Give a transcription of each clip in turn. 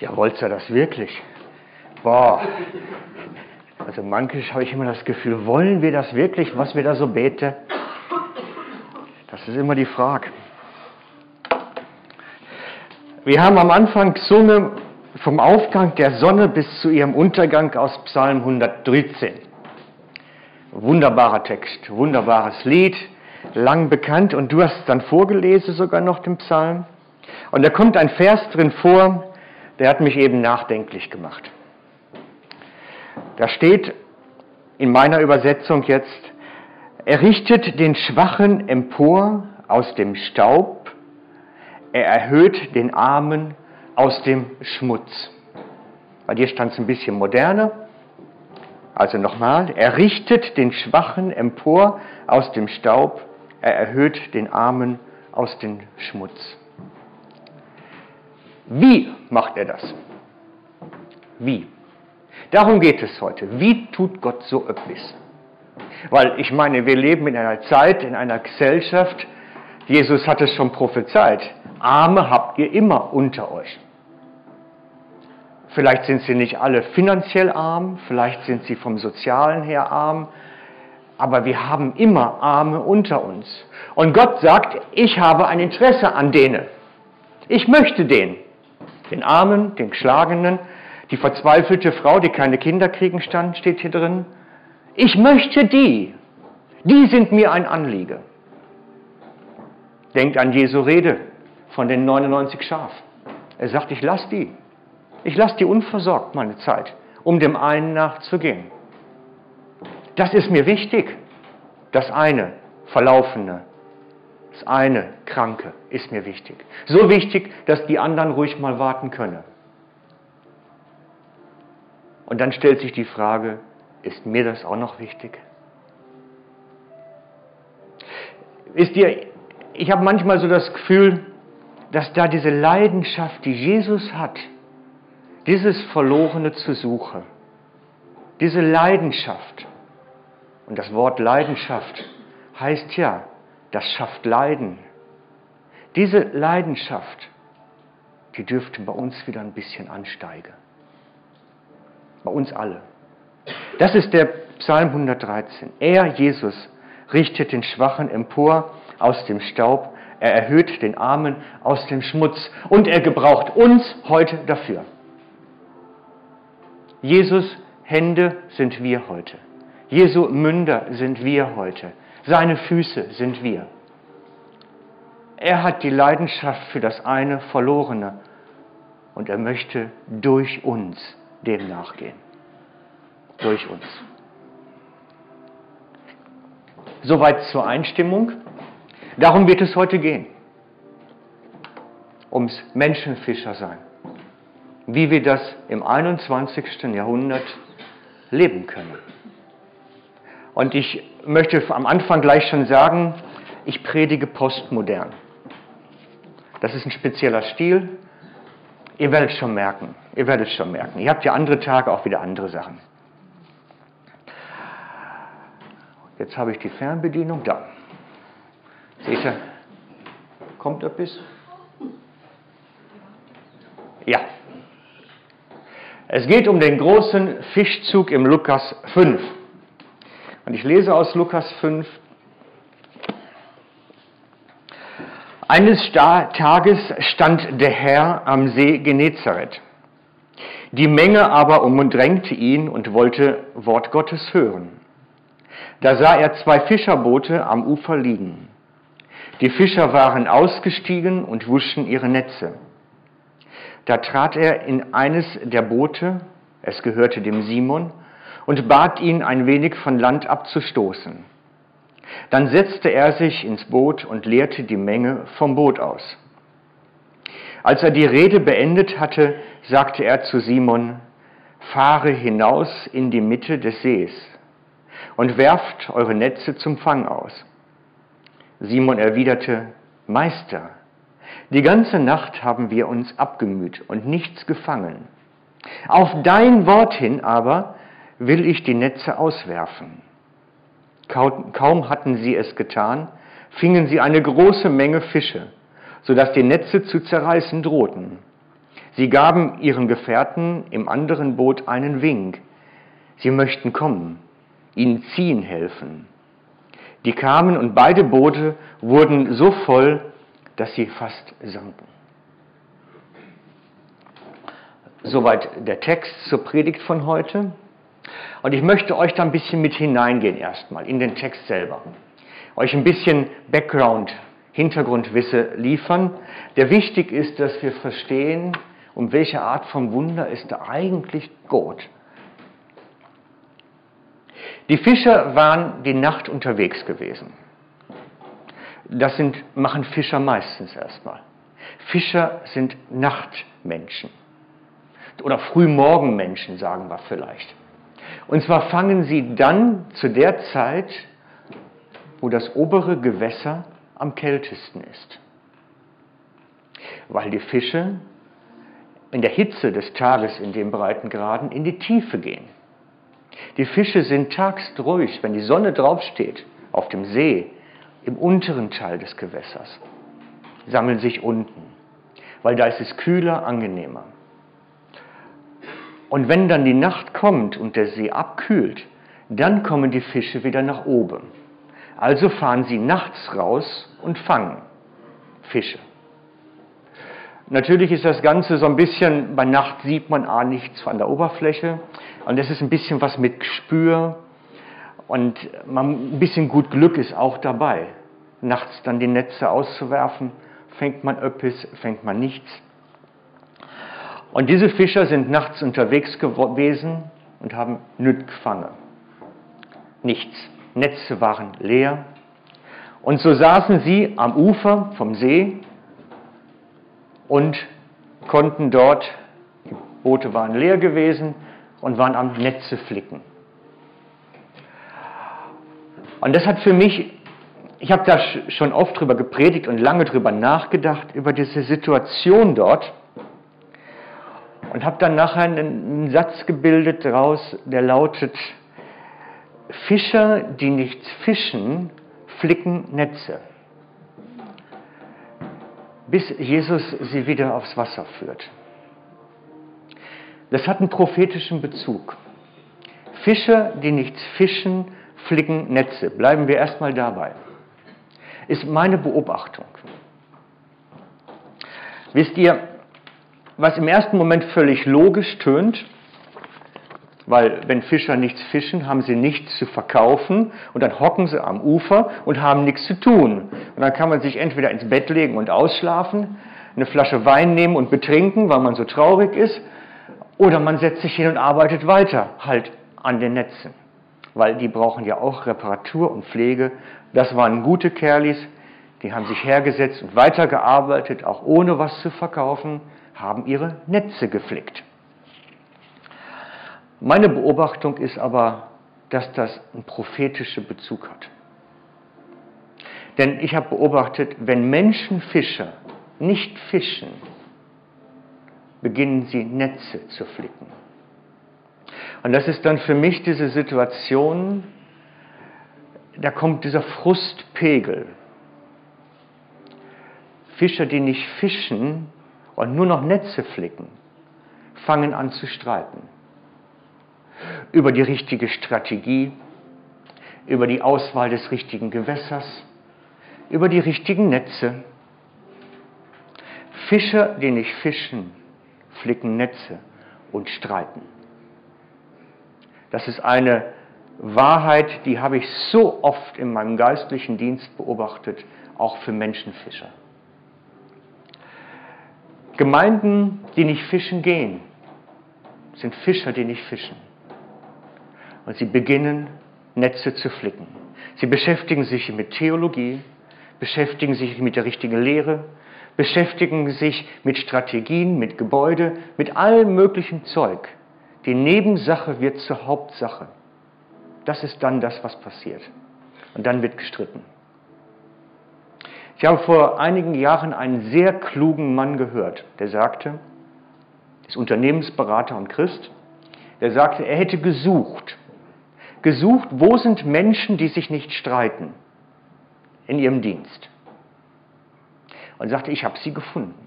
Ja, wollt ihr das wirklich? Boah. Also manchmal habe ich immer das Gefühl, wollen wir das wirklich, was wir da so beten? Das ist immer die Frage. Wir haben am Anfang gesungen vom Aufgang der Sonne bis zu ihrem Untergang aus Psalm 113. Wunderbarer Text, wunderbares Lied, lang bekannt und du hast dann vorgelesen sogar noch den Psalm. Und da kommt ein Vers drin vor, der hat mich eben nachdenklich gemacht. Da steht in meiner Übersetzung jetzt, er richtet den Schwachen empor aus dem Staub, er erhöht den Armen aus dem Schmutz. Bei dir stand es ein bisschen moderner. Also nochmal, er richtet den Schwachen empor aus dem Staub, er erhöht den Armen aus dem Schmutz. Wie macht er das? Wie? Darum geht es heute. Wie tut Gott so etwas? Weil ich meine, wir leben in einer Zeit, in einer Gesellschaft, Jesus hat es schon prophezeit, Arme habt ihr immer unter euch. Vielleicht sind sie nicht alle finanziell arm, vielleicht sind sie vom sozialen her arm, aber wir haben immer Arme unter uns. Und Gott sagt, ich habe ein Interesse an denen. Ich möchte den den Armen, den Geschlagenen, die verzweifelte Frau, die keine Kinder kriegen stand, steht hier drin. Ich möchte die. Die sind mir ein Anliege. Denkt an Jesu Rede von den 99 Schaf. Er sagt, ich lasse die. Ich lasse die unversorgt meine Zeit, um dem einen nachzugehen. Das ist mir wichtig. Das eine, Verlaufene, das eine, Kranke, ist mir wichtig. So wichtig, dass die anderen ruhig mal warten können. Und dann stellt sich die Frage, ist mir das auch noch wichtig? Wisst ihr, ich habe manchmal so das Gefühl, dass da diese Leidenschaft, die Jesus hat, dieses Verlorene zu suchen, diese Leidenschaft, und das Wort Leidenschaft heißt ja, das schafft Leiden. Diese Leidenschaft, die dürfte bei uns wieder ein bisschen ansteigen. Bei uns alle. Das ist der Psalm 113. Er, Jesus, richtet den Schwachen empor aus dem Staub, er erhöht den Armen aus dem Schmutz und er gebraucht uns heute dafür. Jesus Hände sind wir heute. Jesu Münder sind wir heute. Seine Füße sind wir. Er hat die Leidenschaft für das eine Verlorene und er möchte durch uns dem nachgehen. Durch uns. Soweit zur Einstimmung. Darum wird es heute gehen. Ums Menschenfischer sein. Wie wir das im 21. Jahrhundert leben können. Und ich möchte am Anfang gleich schon sagen, ich predige postmodern. Das ist ein spezieller Stil. Ihr werdet schon merken. Ihr werdet schon merken. Ihr habt ja andere Tage auch wieder andere Sachen. Jetzt habe ich die Fernbedienung da. Seht ihr? Kommt etwas? Ja. Es geht um den großen Fischzug im Lukas 5. Und ich lese aus Lukas 5. Eines Tages stand der Herr am See Genezareth. Die Menge aber umdrängte ihn und wollte Wort Gottes hören. Da sah er zwei Fischerboote am Ufer liegen. Die Fischer waren ausgestiegen und wuschen ihre Netze. Da trat er in eines der Boote, es gehörte dem Simon, und bat ihn, ein wenig von Land abzustoßen. Dann setzte er sich ins Boot und leerte die Menge vom Boot aus. Als er die Rede beendet hatte, sagte er zu Simon, fahre hinaus in die Mitte des Sees und werft eure Netze zum Fang aus. Simon erwiderte, Meister, die ganze Nacht haben wir uns abgemüht und nichts gefangen. Auf dein Wort hin aber will ich die Netze auswerfen. Kaum hatten sie es getan, fingen sie eine große Menge Fische, sodass die Netze zu zerreißen drohten. Sie gaben ihren Gefährten im anderen Boot einen Wink. Sie möchten kommen, ihnen ziehen helfen. Die kamen und beide Boote wurden so voll, dass sie fast sanken. Soweit der Text zur Predigt von heute. Und ich möchte euch da ein bisschen mit hineingehen erstmal in den Text selber. Euch ein bisschen Background, Hintergrundwisse liefern, der wichtig ist, dass wir verstehen, um welche Art von Wunder es da eigentlich geht. Die Fischer waren die Nacht unterwegs gewesen. Das sind, machen Fischer meistens erstmal. Fischer sind Nachtmenschen. Oder Frühmorgenmenschen, sagen wir vielleicht. Und zwar fangen sie dann zu der Zeit, wo das obere Gewässer am kältesten ist. Weil die Fische in der Hitze des Tages in den Breitengraden in die Tiefe gehen. Die Fische sind tags ruhig, wenn die Sonne draufsteht, auf dem See, im unteren Teil des Gewässers, sammeln sich unten, weil da ist es kühler, angenehmer. Und wenn dann die Nacht kommt und der See abkühlt, dann kommen die Fische wieder nach oben. Also fahren sie nachts raus und fangen Fische. Natürlich ist das Ganze so ein bisschen, bei Nacht sieht man A nichts von der Oberfläche und das ist ein bisschen was mit Gespür und man, ein bisschen gut Glück ist auch dabei. Nachts dann die Netze auszuwerfen, fängt man öppis, fängt man nichts. Und diese Fischer sind nachts unterwegs gewesen und haben nüt gefangen. Nichts. Netze waren leer. Und so saßen sie am Ufer vom See und konnten dort, die Boote waren leer gewesen und waren am Netze flicken. Und das hat für mich, ich habe da schon oft drüber gepredigt und lange drüber nachgedacht, über diese Situation dort und habe dann nachher einen Satz gebildet daraus, der lautet, Fischer, die nichts fischen, flicken Netze bis Jesus sie wieder aufs Wasser führt. Das hat einen prophetischen Bezug. Fischer, die nichts fischen, flicken Netze. Bleiben wir erstmal dabei. Ist meine Beobachtung. Wisst ihr, was im ersten Moment völlig logisch tönt, weil wenn Fischer nichts fischen, haben sie nichts zu verkaufen und dann hocken sie am Ufer und haben nichts zu tun. Und dann kann man sich entweder ins Bett legen und ausschlafen, eine Flasche Wein nehmen und betrinken, weil man so traurig ist, oder man setzt sich hin und arbeitet weiter, halt an den Netzen. Weil die brauchen ja auch Reparatur und Pflege. Das waren gute Kerlis, die haben sich hergesetzt und weitergearbeitet, auch ohne was zu verkaufen, haben ihre Netze geflickt. Meine Beobachtung ist aber, dass das einen prophetischen Bezug hat. Denn ich habe beobachtet, wenn Menschen Fischer nicht fischen, beginnen sie Netze zu flicken. Und das ist dann für mich diese Situation, da kommt dieser Frustpegel. Fischer, die nicht fischen und nur noch Netze flicken, fangen an zu streiten über die richtige Strategie, über die Auswahl des richtigen Gewässers, über die richtigen Netze. Fischer, die nicht fischen, flicken Netze und streiten. Das ist eine Wahrheit, die habe ich so oft in meinem geistlichen Dienst beobachtet, auch für Menschenfischer. Gemeinden, die nicht fischen gehen, sind Fischer, die nicht fischen. Und sie beginnen, Netze zu flicken. Sie beschäftigen sich mit Theologie, beschäftigen sich mit der richtigen Lehre, beschäftigen sich mit Strategien, mit Gebäude, mit allem möglichen Zeug. Die Nebensache wird zur Hauptsache. Das ist dann das, was passiert. Und dann wird gestritten. Ich habe vor einigen Jahren einen sehr klugen Mann gehört, der sagte, ist Unternehmensberater und Christ, der sagte, er hätte gesucht, gesucht, wo sind Menschen, die sich nicht streiten in ihrem Dienst. Und sagte, ich habe sie gefunden.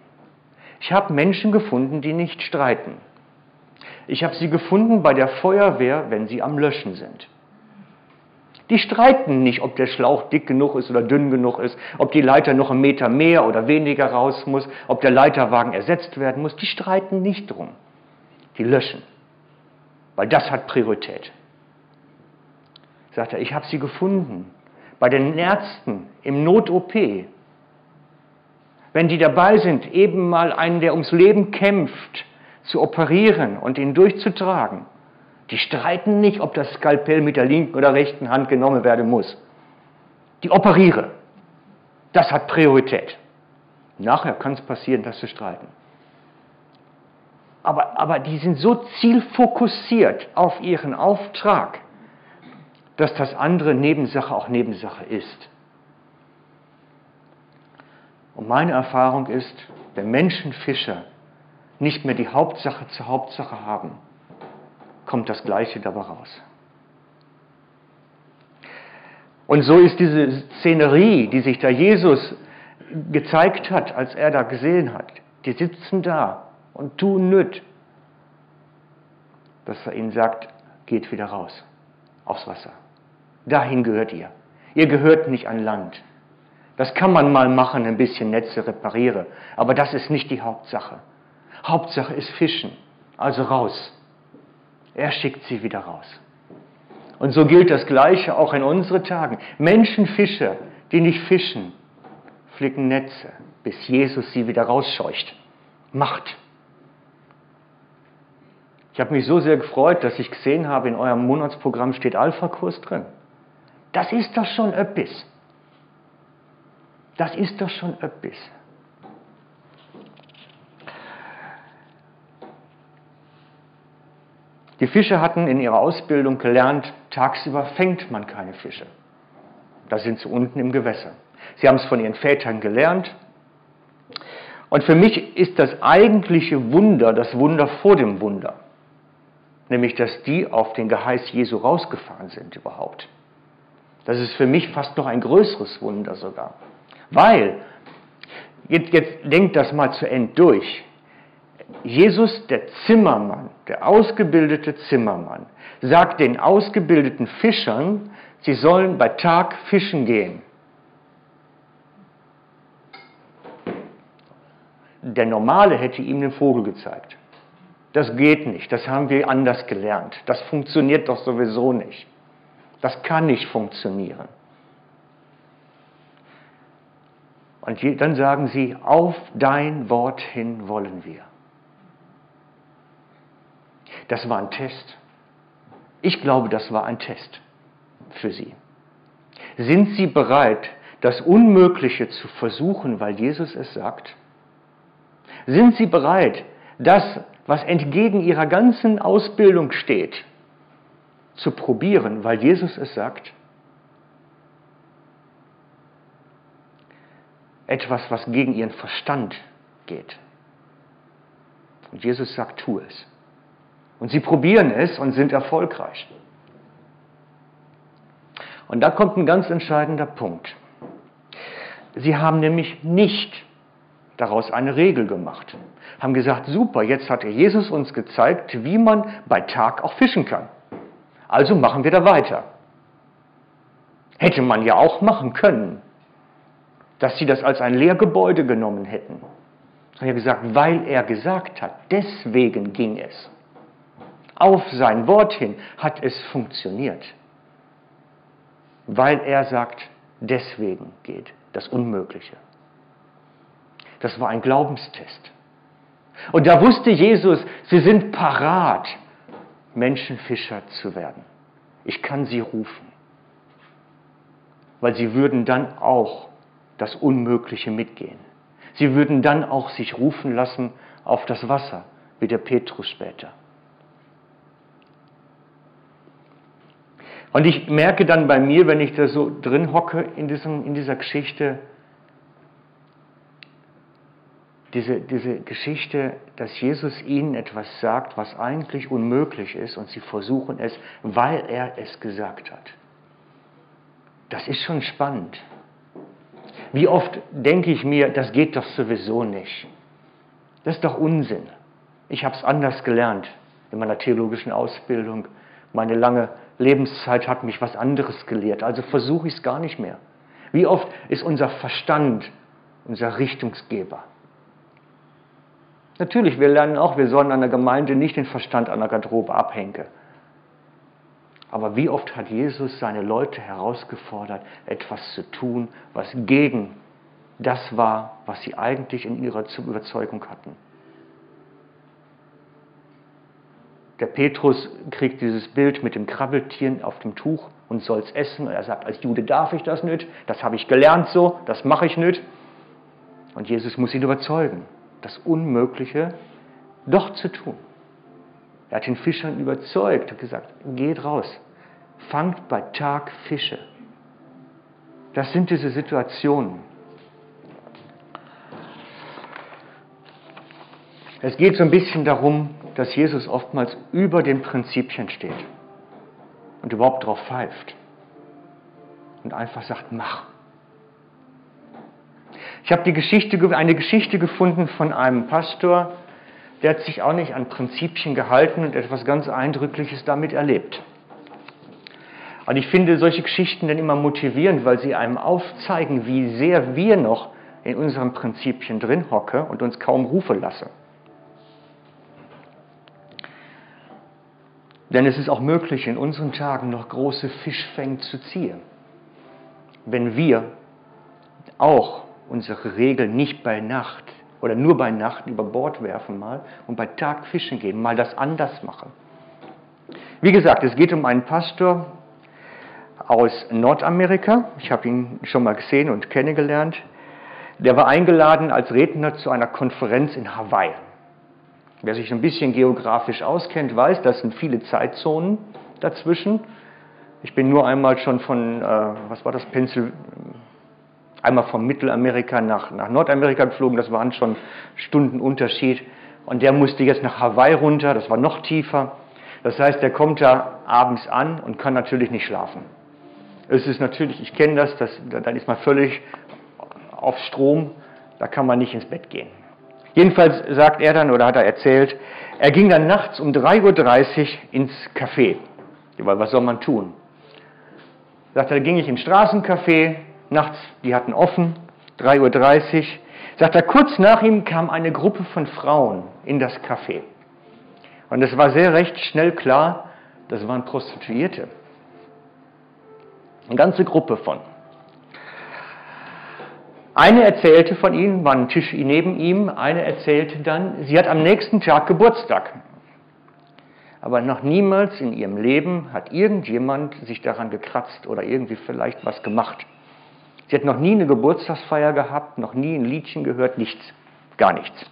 Ich habe Menschen gefunden, die nicht streiten. Ich habe sie gefunden bei der Feuerwehr, wenn sie am Löschen sind. Die streiten nicht, ob der Schlauch dick genug ist oder dünn genug ist, ob die Leiter noch einen Meter mehr oder weniger raus muss, ob der Leiterwagen ersetzt werden muss. Die streiten nicht drum. Die löschen, weil das hat Priorität. Sagt er, ich habe sie gefunden bei den Ärzten im Not-OP. Wenn die dabei sind, eben mal einen, der ums Leben kämpft, zu operieren und ihn durchzutragen, die streiten nicht, ob das Skalpell mit der linken oder rechten Hand genommen werden muss. Die operiere. Das hat Priorität. Nachher kann es passieren, dass sie streiten. Aber, aber die sind so zielfokussiert auf ihren Auftrag, dass das andere Nebensache auch Nebensache ist. Und meine Erfahrung ist, wenn Menschenfischer nicht mehr die Hauptsache zur Hauptsache haben, kommt das Gleiche dabei raus. Und so ist diese Szenerie, die sich da Jesus gezeigt hat, als er da gesehen hat, die sitzen da und tun nüt, dass er ihnen sagt, geht wieder raus aufs Wasser. Dahin gehört ihr. Ihr gehört nicht an Land. Das kann man mal machen, ein bisschen Netze reparieren, aber das ist nicht die Hauptsache. Hauptsache ist Fischen, also raus. Er schickt sie wieder raus. Und so gilt das Gleiche auch in unseren Tagen. Menschenfischer, die nicht fischen, flicken Netze, bis Jesus sie wieder rausscheucht. Macht. Ich habe mich so sehr gefreut, dass ich gesehen habe, in eurem Monatsprogramm steht Alpha-Kurs drin. Das ist doch schon öppis. Das ist doch schon öppis. Die Fischer hatten in ihrer Ausbildung gelernt, tagsüber fängt man keine Fische. Da sind sie unten im Gewässer. Sie haben es von ihren Vätern gelernt. Und für mich ist das eigentliche Wunder das Wunder vor dem Wunder. Nämlich, dass die auf den Geheiß Jesu rausgefahren sind überhaupt. Das ist für mich fast noch ein größeres Wunder sogar. Weil, jetzt, jetzt denkt das mal zu Ende durch. Jesus, der Zimmermann, der ausgebildete Zimmermann, sagt den ausgebildeten Fischern, sie sollen bei Tag fischen gehen. Der Normale hätte ihm den Vogel gezeigt. Das geht nicht, das haben wir anders gelernt. Das funktioniert doch sowieso nicht. Das kann nicht funktionieren. Und dann sagen sie, auf dein Wort hin wollen wir. Das war ein Test. Ich glaube, das war ein Test für sie. Sind sie bereit, das Unmögliche zu versuchen, weil Jesus es sagt? Sind sie bereit, das, was entgegen ihrer ganzen Ausbildung steht, zu probieren, weil Jesus es sagt? Etwas, was gegen ihren Verstand geht. Und Jesus sagt, tu es. Und sie probieren es und sind erfolgreich. Und da kommt ein ganz entscheidender Punkt. Sie haben nämlich nicht daraus eine Regel gemacht. Haben gesagt, super, jetzt hat Jesus uns gezeigt, wie man bei Tag auch fischen kann. Also machen wir da weiter. Hätte man ja auch machen können, dass sie das als ein Lehrgebäude genommen hätten. Haben gesagt, weil er gesagt hat, deswegen ging es auf sein Wort hin hat es funktioniert. Weil er sagt, deswegen geht das Unmögliche. Das war ein Glaubenstest. Und da wusste Jesus, sie sind parat, Menschenfischer zu werden. Ich kann sie rufen. Weil sie würden dann auch das Unmögliche mitgehen. Sie würden dann auch sich rufen lassen auf das Wasser, wie der Petrus später. Und ich merke dann bei mir, wenn ich da so drin hocke in, diesem, in dieser Geschichte, diese, diese Geschichte, dass Jesus ihnen etwas sagt, was eigentlich unmöglich ist und sie versuchen es, weil er es gesagt hat. Das ist schon spannend. Wie oft denke ich mir, das geht doch sowieso nicht. Das ist doch Unsinn. Ich habe es anders gelernt in meiner theologischen Ausbildung. Meine lange Lebenszeit hat mich was anderes gelehrt, also versuche ich es gar nicht mehr. Wie oft ist unser Verstand unser Richtungsgeber? Natürlich, wir lernen auch, wir sollen an der Gemeinde nicht den Verstand an der Garderobe abhängen. Aber wie oft hat Jesus seine Leute herausgefordert, etwas zu tun, was gegen das war, was sie eigentlich in ihrer Überzeugung hatten. Der Petrus kriegt dieses Bild mit dem Krabbeltier auf dem Tuch und soll es essen. Und er sagt, als Jude darf ich das nicht, das habe ich gelernt so, das mache ich nicht. Und Jesus muss ihn überzeugen, das Unmögliche doch zu tun. Er hat den Fischern überzeugt und gesagt, geht raus, fangt bei Tag Fische. Das sind diese Situationen. Es geht so ein bisschen darum, dass Jesus oftmals über den Prinzipien steht und überhaupt drauf pfeift und einfach sagt, mach. Ich habe Geschichte, eine Geschichte gefunden von einem Pastor, der hat sich auch nicht an Prinzipien gehalten und etwas ganz Eindrückliches damit erlebt. Und ich finde solche Geschichten dann immer motivierend, weil sie einem aufzeigen, wie sehr wir noch in unseren Prinzipien drin hocke und uns kaum Rufe lasse. Denn es ist auch möglich, in unseren Tagen noch große Fischfänge zu ziehen, wenn wir auch unsere Regeln nicht bei Nacht oder nur bei Nacht über Bord werfen mal und bei Tag fischen gehen, mal das anders machen. Wie gesagt, es geht um einen Pastor aus Nordamerika. Ich habe ihn schon mal gesehen und kennengelernt. Der war eingeladen als Redner zu einer Konferenz in Hawaii. Wer sich ein bisschen geografisch auskennt, weiß, das sind viele Zeitzonen dazwischen. Ich bin nur einmal schon von, äh, was war das, Pencil, einmal von Mittelamerika nach, nach Nordamerika geflogen, das waren schon Stunden Unterschied. Und der musste jetzt nach Hawaii runter, das war noch tiefer. Das heißt, der kommt da abends an und kann natürlich nicht schlafen. Es ist natürlich, ich kenne das, das, dann ist man völlig auf Strom, da kann man nicht ins Bett gehen. Jedenfalls sagt er dann oder hat er erzählt, er ging dann nachts um 3.30 Uhr ins Café. Weil was soll man tun? Sagt er, da ging ich ins Straßencafé, nachts, die hatten offen, 3.30 Uhr. Sagt er, kurz nach ihm kam eine Gruppe von Frauen in das Café. Und es war sehr recht schnell klar, das waren Prostituierte. Eine ganze Gruppe von. Eine erzählte von ihnen, war ein Tisch neben ihm, eine erzählte dann, sie hat am nächsten Tag Geburtstag. Aber noch niemals in ihrem Leben hat irgendjemand sich daran gekratzt oder irgendwie vielleicht was gemacht. Sie hat noch nie eine Geburtstagsfeier gehabt, noch nie ein Liedchen gehört, nichts, gar nichts.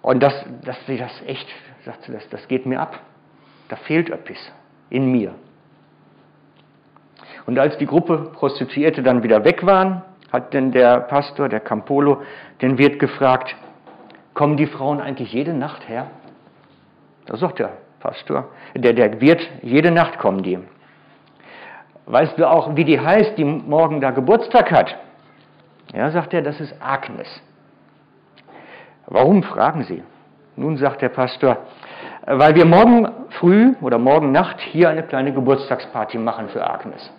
Und das, dass sie das echt, sagt sie, das, das geht mir ab. Da fehlt etwas in mir. Und als die Gruppe Prostituierte dann wieder weg waren, hat denn der Pastor, der Campolo, den Wirt gefragt, kommen die Frauen eigentlich jede Nacht her? Da sagt der Pastor, der, der Wirt, jede Nacht kommen die. Weißt du auch, wie die heißt, die morgen da Geburtstag hat? Ja, sagt er, das ist Agnes. Warum, fragen Sie? Nun sagt der Pastor, weil wir morgen früh oder morgen Nacht hier eine kleine Geburtstagsparty machen für Agnes.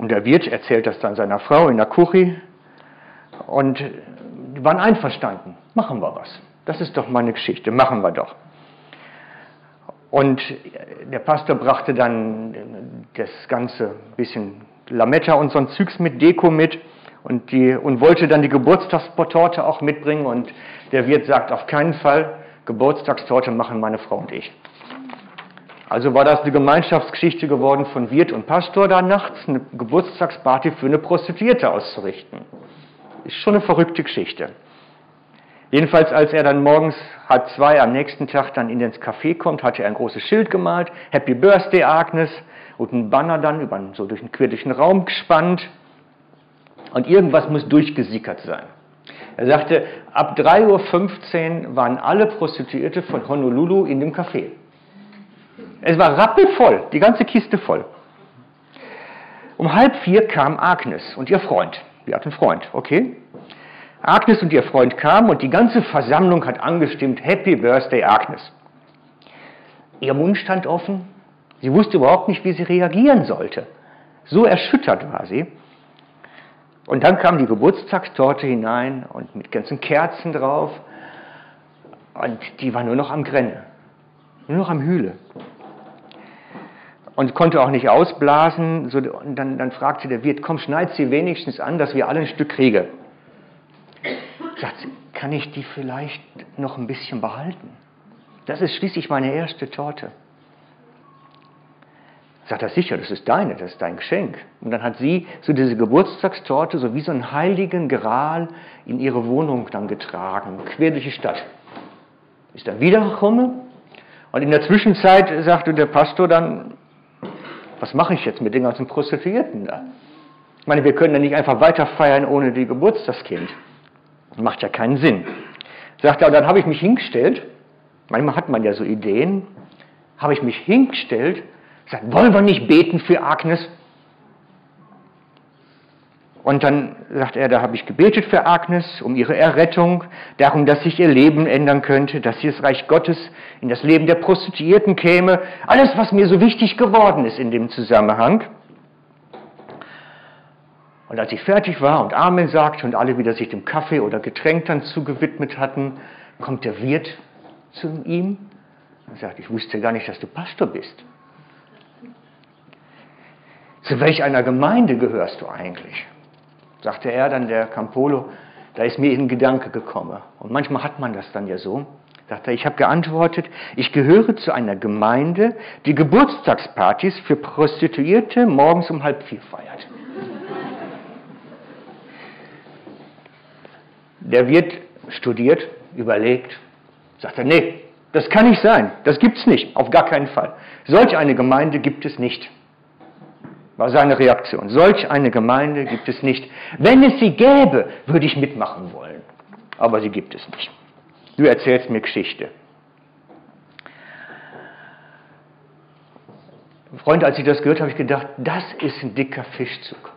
Und der Wirt erzählt das dann seiner Frau in der Küche und die waren einverstanden. Machen wir was. Das ist doch meine Geschichte. Machen wir doch. Und der Pastor brachte dann das ganze bisschen Lametta und so ein Zügs mit Deko mit und, die, und wollte dann die Geburtstagstorte auch mitbringen. Und der Wirt sagt, auf keinen Fall, Geburtstagstorte machen meine Frau und ich. Also war das eine Gemeinschaftsgeschichte geworden von Wirt und Pastor, da nachts eine Geburtstagsparty für eine Prostituierte auszurichten. Ist schon eine verrückte Geschichte. Jedenfalls, als er dann morgens halb zwei am nächsten Tag dann in ins Café kommt, hatte er ein großes Schild gemalt, Happy Birthday Agnes, und ein Banner dann über, so durch einen quirligen Raum gespannt. Und irgendwas muss durchgesickert sein. Er sagte, ab 3.15 Uhr waren alle Prostituierte von Honolulu in dem Café. Es war rappelvoll, die ganze Kiste voll. Um halb vier kam Agnes und ihr Freund. Sie hat einen Freund, okay? Agnes und ihr Freund kamen und die ganze Versammlung hat angestimmt, Happy Birthday Agnes. Ihr Mund stand offen, sie wusste überhaupt nicht, wie sie reagieren sollte. So erschüttert war sie. Und dann kam die Geburtstagstorte hinein und mit ganzen Kerzen drauf. Und die war nur noch am Grenne, nur noch am Hühle. Und konnte auch nicht ausblasen. So, und dann, dann fragte der Wirt, komm, schneid sie wenigstens an, dass wir alle ein Stück kriegen. Sagt sie, kann ich die vielleicht noch ein bisschen behalten? Das ist schließlich meine erste Torte. Sagt er, sicher, das ist deine, das ist dein Geschenk. Und dann hat sie so diese Geburtstagstorte so wie so einen heiligen Gral in ihre Wohnung dann getragen, quer durch die Stadt. Ist dann wiedergekommen und in der Zwischenzeit sagte der Pastor dann, was mache ich jetzt mit den ganzen Prostituierten da? Ich meine, wir können ja nicht einfach weiter feiern ohne die Geburtstagskind. Macht ja keinen Sinn. Sagt er, dann habe ich mich hingestellt, manchmal hat man ja so Ideen, habe ich mich hingestellt, sagt, wollen wir nicht beten für Agnes? Und dann sagt er, da habe ich gebetet für Agnes, um ihre Errettung, darum, dass sich ihr Leben ändern könnte, dass sie das Reich Gottes in das Leben der Prostituierten käme. Alles, was mir so wichtig geworden ist in dem Zusammenhang. Und als ich fertig war und Amen sagte und alle wieder sich dem Kaffee oder Getränk dann zugewidmet hatten, kommt der Wirt zu ihm und sagt, ich wusste gar nicht, dass du Pastor bist. Zu welch einer Gemeinde gehörst du eigentlich? Sagte er dann, der Campolo, da ist mir ein Gedanke gekommen. Und manchmal hat man das dann ja so. Sagte er, ich habe geantwortet, ich gehöre zu einer Gemeinde, die Geburtstagspartys für Prostituierte morgens um halb vier feiert. Der Wirt studiert, überlegt, sagt er, nee, das kann nicht sein, das gibt es nicht, auf gar keinen Fall. Solch eine Gemeinde gibt es nicht, war seine Reaktion. Solch eine Gemeinde gibt es nicht. Wenn es sie gäbe, würde ich mitmachen wollen, aber sie gibt es nicht. Du erzählst mir Geschichte. Freunde, als ich das gehört habe, habe ich gedacht, das ist ein dicker Fischzug.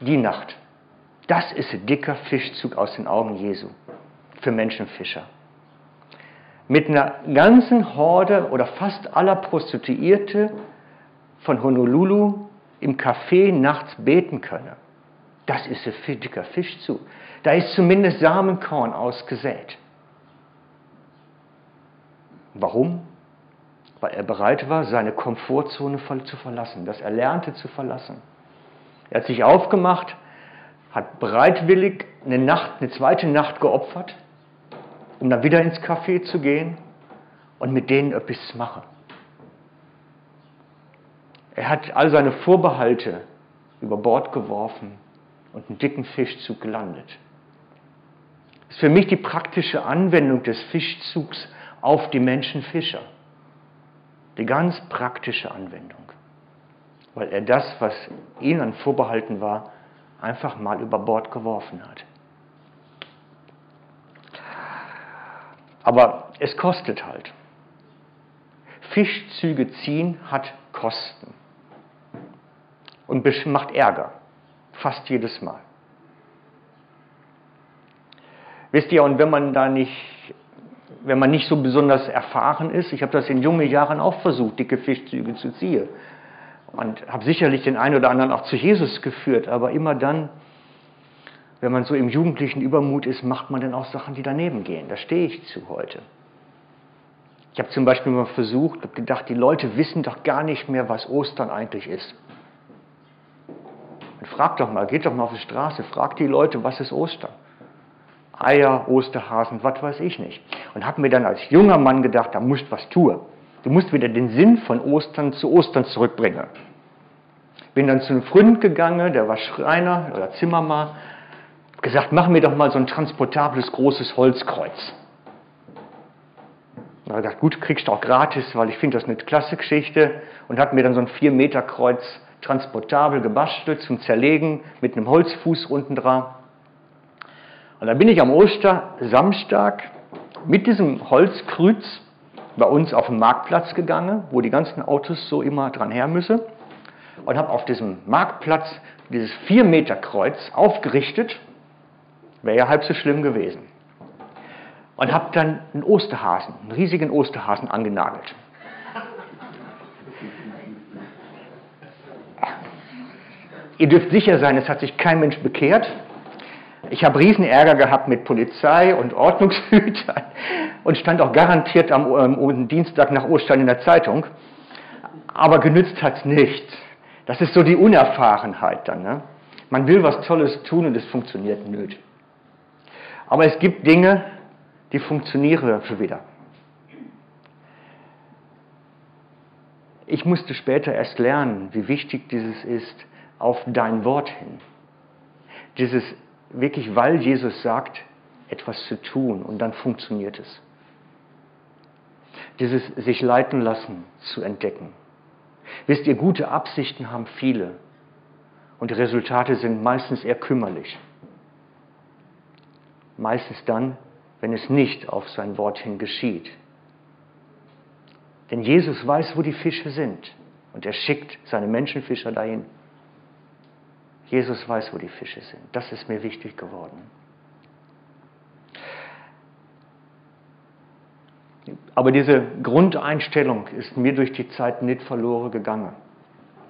Die Nacht. Das ist ein dicker Fischzug aus den Augen Jesu für Menschenfischer. Mit einer ganzen Horde oder fast aller Prostituierte von Honolulu im Café nachts beten könne. Das ist ein dicker Fischzug. Da ist zumindest Samenkorn ausgesät. Warum? Weil er bereit war, seine Komfortzone zu verlassen, das Erlernte zu verlassen. Er hat sich aufgemacht, hat bereitwillig eine Nacht, eine zweite Nacht geopfert, um dann wieder ins Café zu gehen und mit denen etwas zu machen. Er hat all seine Vorbehalte über Bord geworfen und einen dicken Fischzug gelandet. Das ist für mich die praktische Anwendung des Fischzugs auf die Menschenfischer. Die ganz praktische Anwendung. Weil er das, was ihnen vorbehalten war, einfach mal über Bord geworfen hat. Aber es kostet halt. Fischzüge ziehen hat Kosten und macht Ärger, fast jedes Mal. Wisst ihr, und wenn man da nicht, wenn man nicht so besonders erfahren ist, ich habe das in jungen Jahren auch versucht, dicke Fischzüge zu ziehen, und habe sicherlich den einen oder anderen auch zu Jesus geführt, aber immer dann, wenn man so im jugendlichen Übermut ist, macht man dann auch Sachen, die daneben gehen. Da stehe ich zu heute. Ich habe zum Beispiel mal versucht, habe gedacht, die Leute wissen doch gar nicht mehr, was Ostern eigentlich ist. Und frag doch mal, geht doch mal auf die Straße, frag die Leute, was ist Ostern? Eier, Osterhasen, was weiß ich nicht. Und habe mir dann als junger Mann gedacht, da musst was tun. Du musst wieder den Sinn von Ostern zu Ostern zurückbringen. Bin dann zu einem Freund gegangen, der war Schreiner oder Zimmermann, gesagt, mach mir doch mal so ein transportables großes Holzkreuz. Da habe ich gesagt, gut, kriegst du auch gratis, weil ich finde das eine klasse Geschichte und hat mir dann so ein 4 Meter Kreuz transportabel gebastelt zum Zerlegen mit einem Holzfuß unten dran. Und dann bin ich am Ostersamstag mit diesem Holzkreuz bei uns auf den Marktplatz gegangen, wo die ganzen Autos so immer dran her müssen, und habe auf diesem Marktplatz dieses 4 Meter Kreuz aufgerichtet, Wäre ja halb so schlimm gewesen. Und habe dann einen Osterhasen, einen riesigen Osterhasen angenagelt. Ihr dürft sicher sein, es hat sich kein Mensch bekehrt. Ich habe riesen Ärger gehabt mit Polizei und Ordnungshütern und stand auch garantiert am, ähm, Dienstag nach Ostern in der Zeitung. Aber genützt hat es nichts. Das ist so die Unerfahrenheit dann. Ne? Man will was Tolles tun und es funktioniert nicht. Aber es gibt Dinge, die funktionieren schon wieder. Ich musste später erst lernen, wie wichtig dieses ist, auf dein Wort hin. Dieses wirklich, weil Jesus sagt, etwas zu tun und dann funktioniert es. Dieses sich leiten lassen zu entdecken. Wisst ihr, gute Absichten haben viele und die Resultate sind meistens eher kümmerlich. Meistens dann, wenn es nicht auf sein Wort hin geschieht. Denn Jesus weiß, wo die Fische sind und er schickt seine Menschenfischer dahin. Jesus weiß, wo die Fische sind. Das ist mir wichtig geworden. Aber diese Grundeinstellung ist mir durch die Zeit nicht verloren gegangen.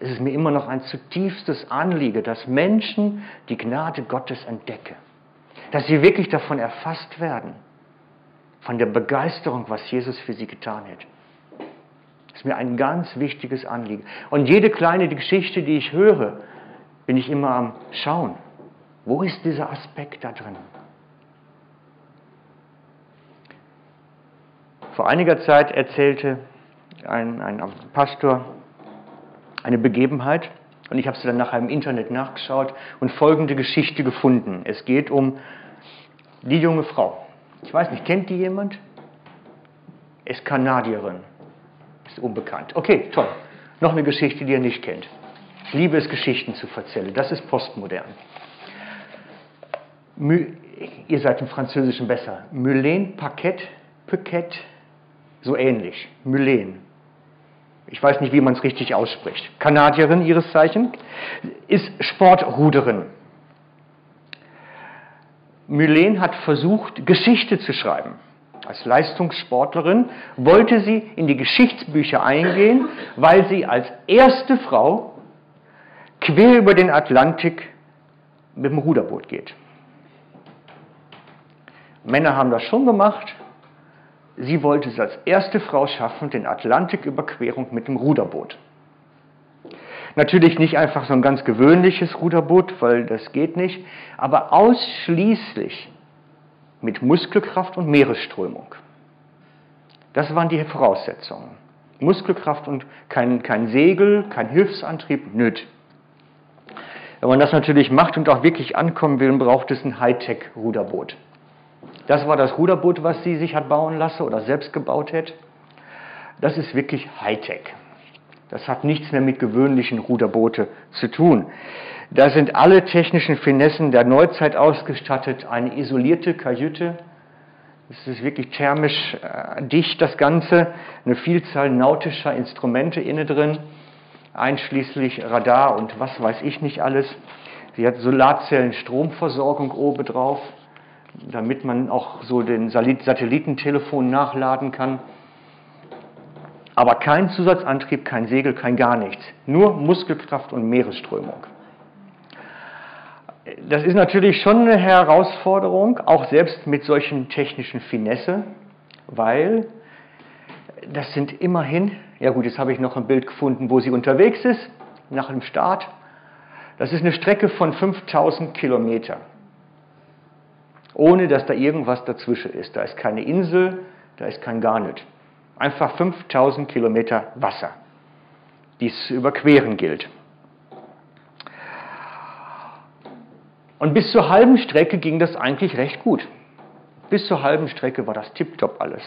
Es ist mir immer noch ein zutiefstes Anliegen, dass Menschen die Gnade Gottes entdecken. Dass sie wirklich davon erfasst werden. Von der Begeisterung, was Jesus für sie getan hat. Das ist mir ein ganz wichtiges Anliegen. Und jede kleine Geschichte, die ich höre, bin ich immer am Schauen. Wo ist dieser Aspekt da drin? Vor einiger Zeit erzählte ein, ein Pastor eine Begebenheit und ich habe sie dann nachher im Internet nachgeschaut und folgende Geschichte gefunden. Es geht um die junge Frau. Ich weiß nicht, kennt die jemand? Ist Kanadierin. Ist unbekannt. Okay, toll. Noch eine Geschichte, die ihr nicht kennt. Liebe es, Geschichten zu erzählen. Das ist postmodern. Mü ihr seid im Französischen besser. Mylène Paquette, Paquette, so ähnlich. Mylène. Ich weiß nicht, wie man es richtig ausspricht. Kanadierin ihres Zeichen, ist Sportruderin. Mylène hat versucht, Geschichte zu schreiben. Als Leistungssportlerin wollte sie in die Geschichtsbücher eingehen, weil sie als erste Frau quer über den Atlantik mit dem Ruderboot geht. Männer haben das schon gemacht. Sie wollte es als erste Frau schaffen, den Atlantiküberquerung mit dem Ruderboot. Natürlich nicht einfach so ein ganz gewöhnliches Ruderboot, weil das geht nicht, aber ausschließlich mit Muskelkraft und Meeresströmung. Das waren die Voraussetzungen. Muskelkraft und kein, kein Segel, kein Hilfsantrieb, nöt. Wenn man das natürlich macht und auch wirklich ankommen will, braucht es ein Hightech-Ruderboot. Das war das Ruderboot, was sie sich hat bauen lassen oder selbst gebaut hat. Das ist wirklich Hightech. Das hat nichts mehr mit gewöhnlichen Ruderboote zu tun. Da sind alle technischen Finessen der Neuzeit ausgestattet, eine isolierte Kajüte. Es ist wirklich thermisch äh, dicht, das Ganze. Eine Vielzahl nautischer Instrumente inne drin einschließlich Radar und was weiß ich nicht alles. Sie hat Solarzellen Stromversorgung obendrauf, damit man auch so den Satellitentelefon nachladen kann. Aber kein Zusatzantrieb, kein Segel, kein gar nichts. Nur Muskelkraft und Meeresströmung. Das ist natürlich schon eine Herausforderung, auch selbst mit solchen technischen Finesse, weil das sind immerhin ja gut, jetzt habe ich noch ein Bild gefunden, wo sie unterwegs ist, nach dem Start. Das ist eine Strecke von 5000 Kilometer. Ohne dass da irgendwas dazwischen ist. Da ist keine Insel, da ist kein Garnet. Einfach 5000 Kilometer Wasser, die es zu überqueren gilt. Und bis zur halben Strecke ging das eigentlich recht gut. Bis zur halben Strecke war das tiptop alles.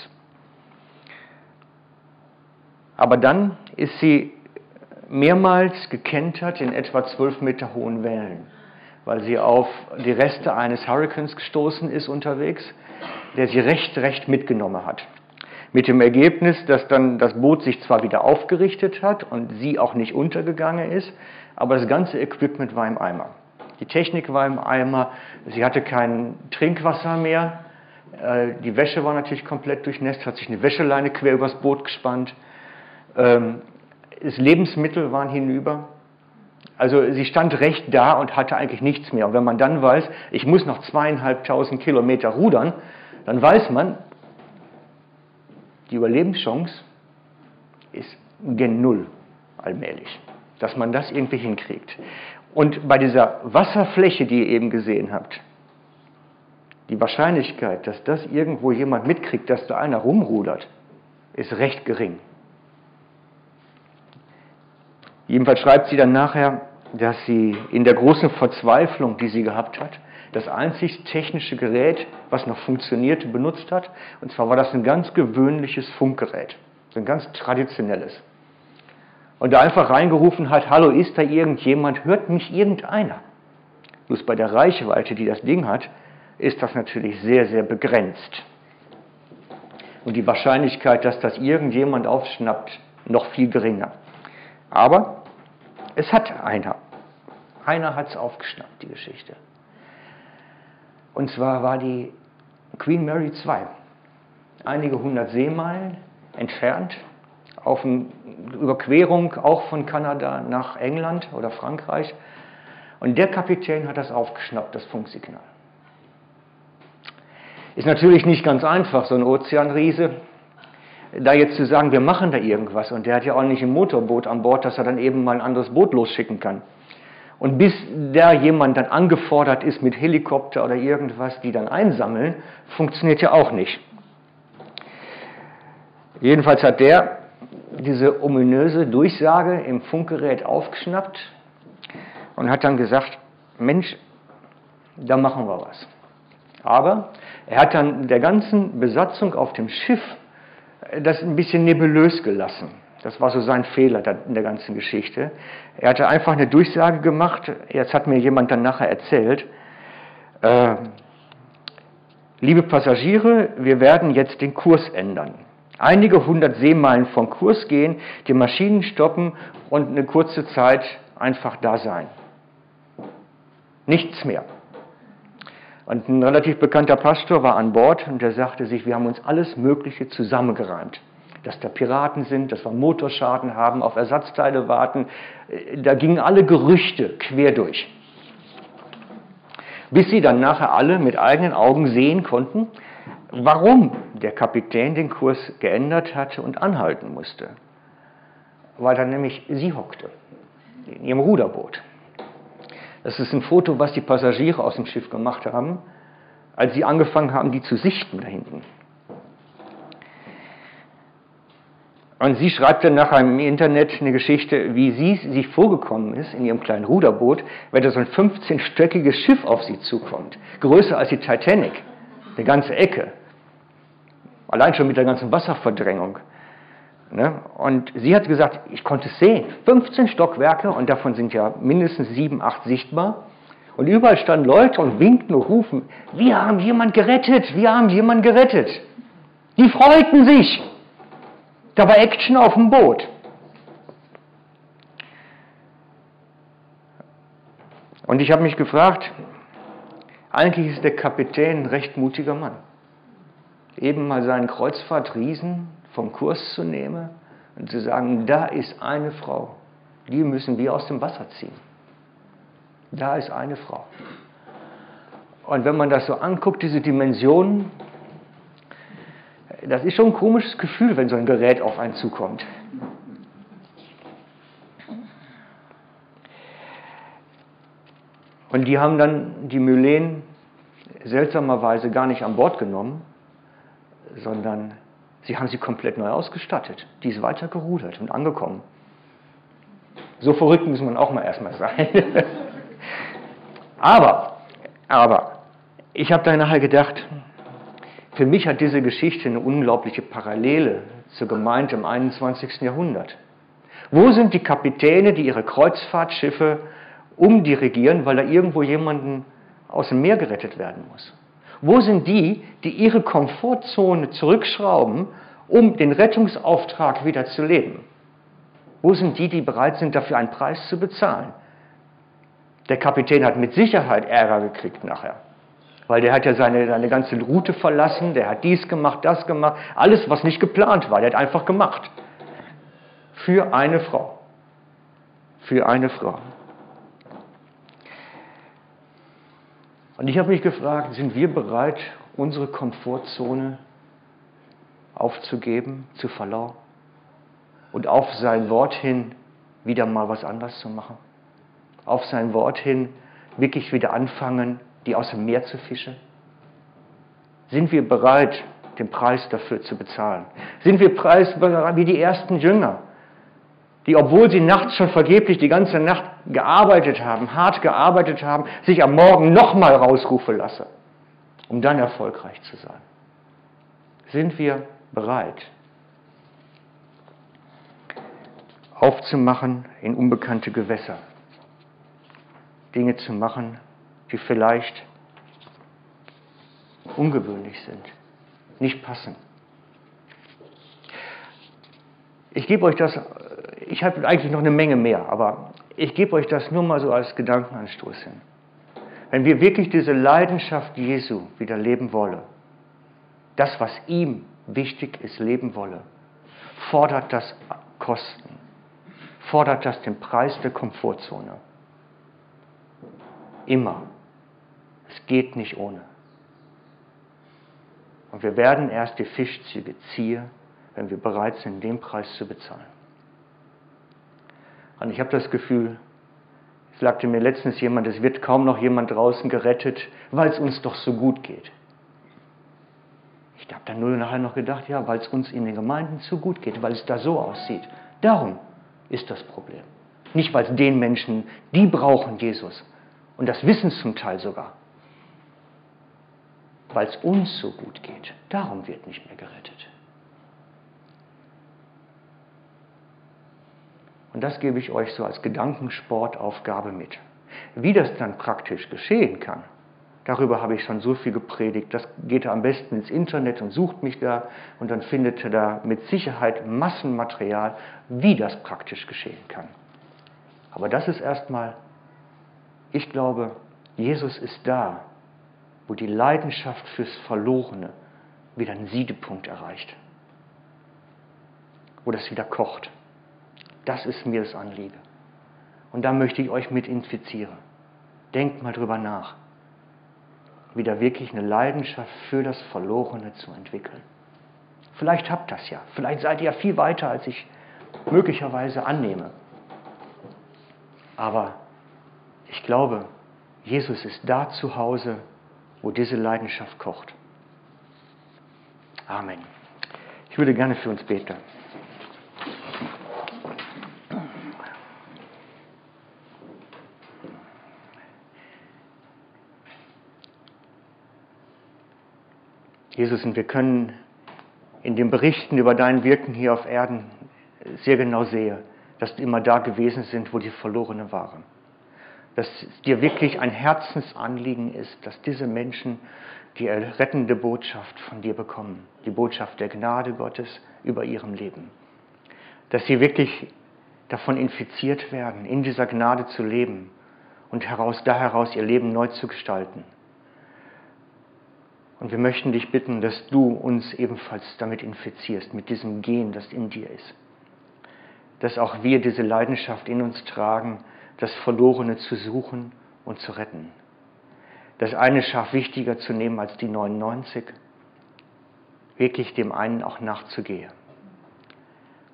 Aber dann ist sie mehrmals gekentert in etwa zwölf Meter hohen Wellen, weil sie auf die Reste eines Hurrikans gestoßen ist unterwegs, der sie recht, recht mitgenommen hat. Mit dem Ergebnis, dass dann das Boot sich zwar wieder aufgerichtet hat und sie auch nicht untergegangen ist, aber das ganze Equipment war im Eimer. Die Technik war im Eimer, sie hatte kein Trinkwasser mehr, äh, die Wäsche war natürlich komplett durchnässt, hat sich eine Wäscheleine quer übers Boot gespannt. Ähm, das Lebensmittel waren hinüber. Also sie stand recht da und hatte eigentlich nichts mehr. Und wenn man dann weiß, ich muss noch zweieinhalbtausend Kilometer rudern, dann weiß man, die Überlebenschance ist gen Null allmählich, dass man das irgendwie hinkriegt. Und bei dieser Wasserfläche, die ihr eben gesehen habt, die Wahrscheinlichkeit, dass das irgendwo jemand mitkriegt, dass da einer rumrudert, ist recht gering. Jedenfalls schreibt sie dann nachher, dass sie in der großen Verzweiflung, die sie gehabt hat, das einzig technische Gerät, was noch funktionierte, benutzt hat. Und zwar war das ein ganz gewöhnliches Funkgerät, ein ganz traditionelles. Und da einfach reingerufen hat, hallo, ist da irgendjemand, hört mich irgendeiner? Bloß bei der Reichweite, die das Ding hat, ist das natürlich sehr, sehr begrenzt. Und die Wahrscheinlichkeit, dass das irgendjemand aufschnappt, noch viel geringer. Aber es hat einer. Einer hat es aufgeschnappt, die Geschichte. Und zwar war die Queen Mary II einige hundert Seemeilen entfernt auf eine Überquerung auch von Kanada nach England oder Frankreich. Und der Kapitän hat das aufgeschnappt, das Funksignal. Ist natürlich nicht ganz einfach, so ein Ozeanriese, da jetzt zu sagen, wir machen da irgendwas. Und der hat ja auch nicht ein Motorboot an Bord, dass er dann eben mal ein anderes Boot losschicken kann. Und bis da jemand dann angefordert ist mit Helikopter oder irgendwas, die dann einsammeln, funktioniert ja auch nicht. Jedenfalls hat der diese ominöse Durchsage im Funkgerät aufgeschnappt und hat dann gesagt, Mensch, da machen wir was. Aber er hat dann der ganzen Besatzung auf dem Schiff das ein bisschen nebulös gelassen. Das war so sein Fehler in der ganzen Geschichte. Er hatte einfach eine Durchsage gemacht, jetzt hat mir jemand dann nachher erzählt, äh, liebe Passagiere, wir werden jetzt den Kurs ändern. Einige hundert Seemeilen vom Kurs gehen, die Maschinen stoppen und eine kurze Zeit einfach da sein. Nichts mehr. Und ein relativ bekannter Pastor war an Bord und der sagte sich, wir haben uns alles Mögliche zusammengereimt. Dass da Piraten sind, dass wir Motorschaden haben, auf Ersatzteile warten. Da gingen alle Gerüchte quer durch. Bis sie dann nachher alle mit eigenen Augen sehen konnten, warum der Kapitän den Kurs geändert hatte und anhalten musste. Weil da nämlich sie hockte, in ihrem Ruderboot. Das ist ein Foto, was die Passagiere aus dem Schiff gemacht haben, als sie angefangen haben, die zu sichten da hinten. Und sie schreibt dann nachher im Internet eine Geschichte, wie sie sich vorgekommen ist in ihrem kleinen Ruderboot, wenn da so ein 15-stöckiges Schiff auf sie zukommt, größer als die Titanic, eine ganze Ecke. Allein schon mit der ganzen Wasserverdrängung. Ne? Und sie hat gesagt, ich konnte es sehen. 15 Stockwerke und davon sind ja mindestens sieben, acht sichtbar. Und überall standen Leute und winkten und rufen, wir haben jemand gerettet, wir haben jemand gerettet. Die freuten sich. Da war Action auf dem Boot. Und ich habe mich gefragt, eigentlich ist der Kapitän ein recht mutiger Mann. Eben mal seinen Kreuzfahrtriesen vom Kurs zu nehmen und zu sagen, da ist eine Frau, die müssen wir aus dem Wasser ziehen. Da ist eine Frau. Und wenn man das so anguckt, diese Dimensionen, das ist schon ein komisches Gefühl, wenn so ein Gerät auf einen zukommt. Und die haben dann die Mylen seltsamerweise gar nicht an Bord genommen, sondern Sie haben sie komplett neu ausgestattet. Die ist weiter gerudert und angekommen. So verrückt muss man auch mal erstmal sein. aber, aber, ich habe da nachher gedacht, für mich hat diese Geschichte eine unglaubliche Parallele zur Gemeinde im 21. Jahrhundert. Wo sind die Kapitäne, die ihre Kreuzfahrtschiffe umdirigieren, weil da irgendwo jemanden aus dem Meer gerettet werden muss? Wo sind die, die ihre Komfortzone zurückschrauben, um den Rettungsauftrag wieder zu leben? Wo sind die, die bereit sind, dafür einen Preis zu bezahlen? Der Kapitän hat mit Sicherheit Ärger gekriegt nachher. Weil der hat ja seine, seine ganze Route verlassen, der hat dies gemacht, das gemacht, alles, was nicht geplant war, der hat einfach gemacht. Für eine Frau. Für eine Frau. Und ich habe mich gefragt, sind wir bereit, unsere Komfortzone aufzugeben, zu verlassen und auf sein Wort hin wieder mal was anderes zu machen? Auf sein Wort hin wirklich wieder anfangen, die aus dem Meer zu fischen? Sind wir bereit, den Preis dafür zu bezahlen? Sind wir preisbereit wie die ersten Jünger, die, obwohl sie nachts schon vergeblich die ganze Nacht gearbeitet haben, hart gearbeitet haben, sich am Morgen nochmal rausrufen lassen, um dann erfolgreich zu sein? Sind wir bereit, aufzumachen in unbekannte Gewässer, Dinge zu machen, die vielleicht ungewöhnlich sind, nicht passen. Ich gebe euch das, ich habe eigentlich noch eine Menge mehr, aber ich gebe euch das nur mal so als Gedankenanstoß hin. Wenn wir wirklich diese Leidenschaft Jesu wieder leben wollen, das, was ihm wichtig ist, leben wolle, fordert das Kosten, fordert das den Preis der Komfortzone. Immer. Es geht nicht ohne. Und wir werden erst die Fischzüge ziehen, wenn wir bereit sind, den Preis zu bezahlen. Und ich habe das Gefühl, es sagte mir letztens jemand, es wird kaum noch jemand draußen gerettet, weil es uns doch so gut geht. Ich habe dann nur nachher noch gedacht, ja, weil es uns in den Gemeinden zu gut geht, weil es da so aussieht. Darum ist das Problem. Nicht, weil es den Menschen, die brauchen Jesus. Und das wissen zum Teil sogar weil es uns so gut geht. Darum wird nicht mehr gerettet. Und das gebe ich euch so als Gedankensportaufgabe mit. Wie das dann praktisch geschehen kann, darüber habe ich schon so viel gepredigt. Das geht am besten ins Internet und sucht mich da und dann findet ihr da mit Sicherheit Massenmaterial, wie das praktisch geschehen kann. Aber das ist erstmal, ich glaube, Jesus ist da wo die Leidenschaft fürs Verlorene wieder einen Siedepunkt erreicht, wo das wieder kocht. Das ist mir das Anliegen. Und da möchte ich euch mit infizieren. Denkt mal drüber nach, wieder wirklich eine Leidenschaft für das Verlorene zu entwickeln. Vielleicht habt das ja. Vielleicht seid ihr ja viel weiter, als ich möglicherweise annehme. Aber ich glaube, Jesus ist da zu Hause, wo diese Leidenschaft kocht. Amen. Ich würde gerne für uns beten. Jesus, und wir können in den Berichten über dein Wirken hier auf Erden sehr genau sehen, dass du immer da gewesen sind, wo die Verlorenen waren dass es dir wirklich ein Herzensanliegen ist, dass diese Menschen die rettende Botschaft von dir bekommen, die Botschaft der Gnade Gottes über ihrem Leben. Dass sie wirklich davon infiziert werden, in dieser Gnade zu leben und heraus, da heraus ihr Leben neu zu gestalten. Und wir möchten dich bitten, dass du uns ebenfalls damit infizierst, mit diesem Gen, das in dir ist. Dass auch wir diese Leidenschaft in uns tragen, das Verlorene zu suchen und zu retten. Das eine Schaf wichtiger zu nehmen als die 99, wirklich dem einen auch nachzugehen.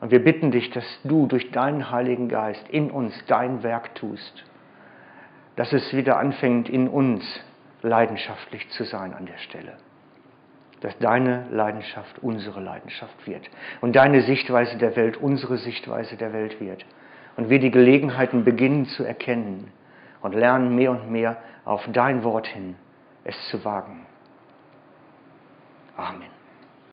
Und wir bitten dich, dass du durch deinen Heiligen Geist in uns dein Werk tust, dass es wieder anfängt, in uns leidenschaftlich zu sein an der Stelle. Dass deine Leidenschaft unsere Leidenschaft wird und deine Sichtweise der Welt unsere Sichtweise der Welt wird und wir die Gelegenheiten beginnen zu erkennen und lernen mehr und mehr auf dein Wort hin, es zu wagen. Amen.